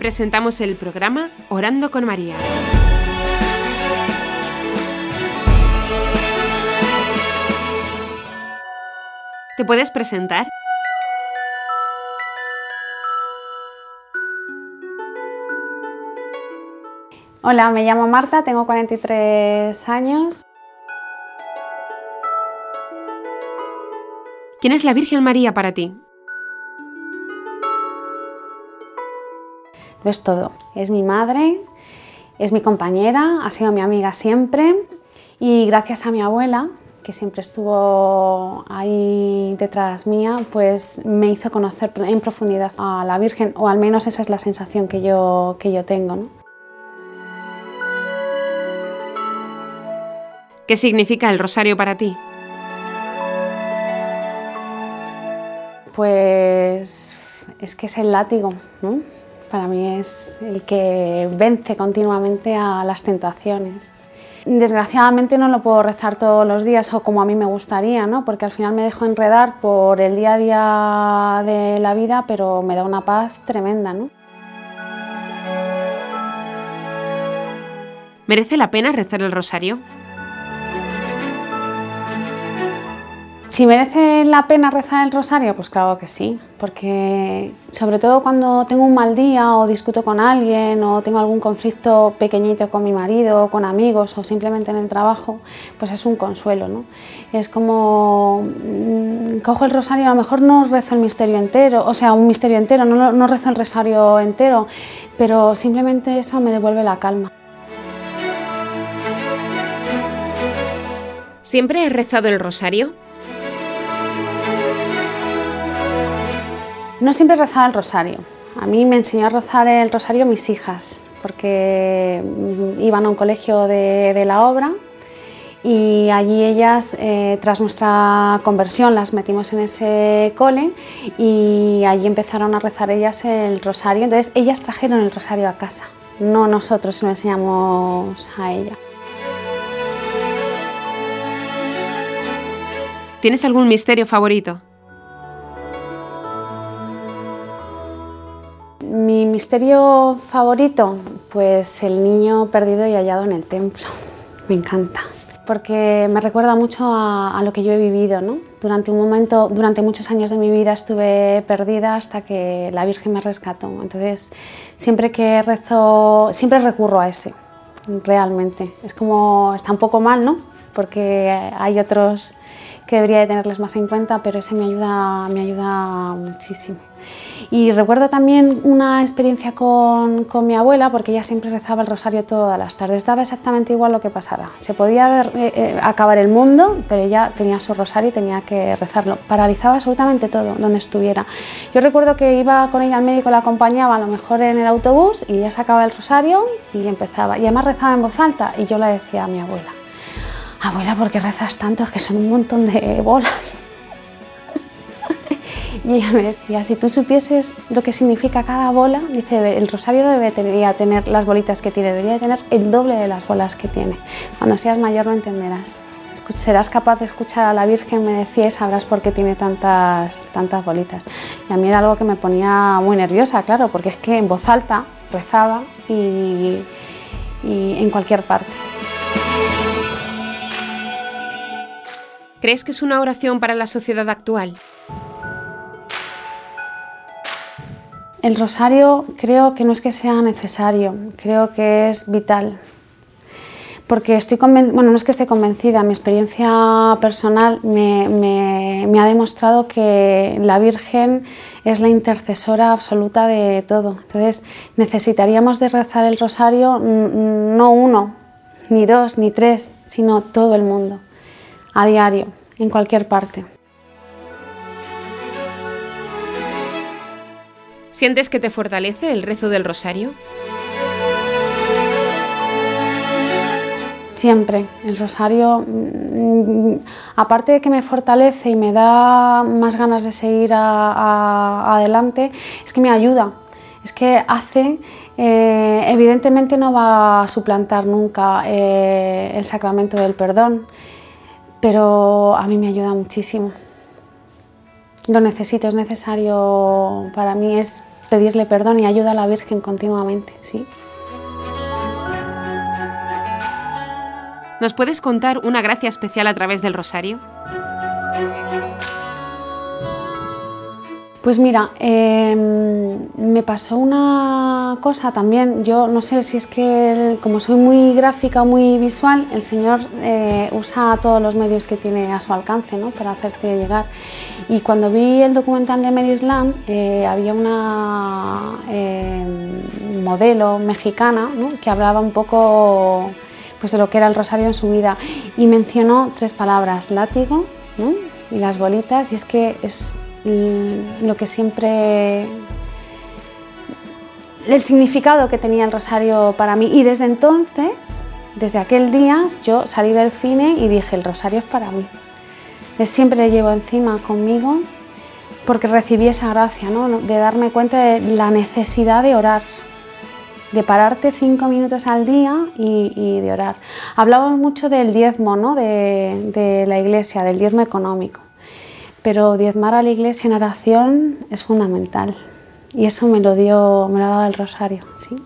presentamos el programa Orando con María. ¿Te puedes presentar? Hola, me llamo Marta, tengo 43 años. ¿Quién es la Virgen María para ti? Lo es todo. Es mi madre, es mi compañera, ha sido mi amiga siempre y gracias a mi abuela, que siempre estuvo ahí detrás mía, pues me hizo conocer en profundidad a la Virgen, o al menos esa es la sensación que yo, que yo tengo. ¿Qué significa el rosario para ti? Pues es que es el látigo, ¿no? Para mí es el que vence continuamente a las tentaciones. Desgraciadamente no lo puedo rezar todos los días o como a mí me gustaría, ¿no? porque al final me dejo enredar por el día a día de la vida, pero me da una paz tremenda. ¿no? ¿Merece la pena rezar el rosario? Si merece la pena rezar el rosario, pues claro que sí, porque sobre todo cuando tengo un mal día o discuto con alguien o tengo algún conflicto pequeñito con mi marido, con amigos o simplemente en el trabajo, pues es un consuelo, ¿no? Es como mm, cojo el rosario, a lo mejor no rezo el misterio entero, o sea, un misterio entero, no, no rezo el rosario entero, pero simplemente eso me devuelve la calma. ¿Siempre he rezado el rosario? No siempre rezaba el rosario. A mí me enseñó a rezar el rosario mis hijas, porque iban a un colegio de, la obra y allí ellas, eh, tras nuestra conversión, las metimos en ese cole y allí empezaron a rezar ellas el rosario. Entonces ellas trajeron el rosario a casa, no nosotros lo enseñamos a ella. ¿Tienes algún misterio favorito? Misterio favorito, pues el niño perdido y hallado en el templo. Me encanta, porque me recuerda mucho a, lo que yo he vivido, ¿no? Durante un momento, durante muchos años de mi vida estuve perdida hasta que la Virgen me rescató. Entonces, siempre que rezo, siempre recurro a ese, realmente. Es como, está un poco mal, ¿no? Porque hay otros que debería de tenerles más en cuenta, pero ese me ayuda, me ayuda muchísimo. Y recuerdo también una experiencia con, con, mi abuela, porque ella siempre rezaba el rosario todas las tardes, daba exactamente igual lo que pasara. Se podía eh, eh, acabar el mundo, pero ella tenía su rosario y tenía que rezarlo. Paralizaba absolutamente todo donde estuviera. Yo recuerdo que iba con ella al médico, la acompañaba a lo mejor en el autobús y ella sacaba el rosario y empezaba. Y además rezaba en voz alta y yo le decía a mi abuela, abuela, ¿por qué rezas tanto? Es que son un montón de bolas. Y ella me decía, si tú supieses lo que significa cada bola, dice, el rosario no debería tener las bolitas que tiene, debería tener el doble de las bolas que tiene. Cuando seas mayor lo entenderás. Serás capaz de escuchar a la Virgen, me decía, y sabrás por qué tiene tantas, tantas bolitas. Y a mí era algo que me ponía muy nerviosa, claro, porque es que en voz alta rezaba y, y en cualquier parte. ¿Crees que es una oración para la sociedad actual? El rosario creo que no es que sea necesario, creo que es vital. Porque estoy bueno, no es que esté convencida, mi experiencia personal me, ha demostrado que la Virgen es la intercesora absoluta de todo. Entonces necesitaríamos de rezar el rosario no uno, ni dos, ni tres, sino todo el mundo, a diario, en cualquier parte. ¿Sientes que te fortalece el rezo del rosario? Siempre. El rosario, mm, aparte de que me fortalece y me da más ganas de seguir adelante, es que me ayuda. Es que hace, eh, evidentemente no va a suplantar nunca eh, el sacramento del perdón, pero a mí me ayuda muchísimo. Lo necesito, es necesario para mí, es pedirle perdón y ayuda a la Virgen continuamente, sí. ¿Nos puedes contar una gracia especial a través del rosario? Pues mira, em, me pasó una cosa también, yo no sé si es que como soy muy gráfica, muy visual, el Señor eh, usa todos los medios que tiene a su alcance ¿no? para hacerte llegar. Y cuando vi el documental de Mary Slam, eh, había una em, modelo mexicana que hablaba un poco pues, de lo que era el rosario en su vida y mencionó tres palabras, látigo y las bolitas, y es que es lo que siempre el significado que tenía el rosario para mí y desde entonces, desde aquel día, yo salí del cine y dije, el rosario es para mí. Siempre le llevo encima conmigo porque recibí esa gracia, ¿no? de darme cuenta de la necesidad de orar, de pararte cinco minutos al día y, de orar. Hablamos mucho del diezmo ¿no? de la iglesia, del diezmo económico. Pero diezmar a la iglesia en oración es fundamental y eso me lo dio, me lo ha dado el rosario, ¿sí?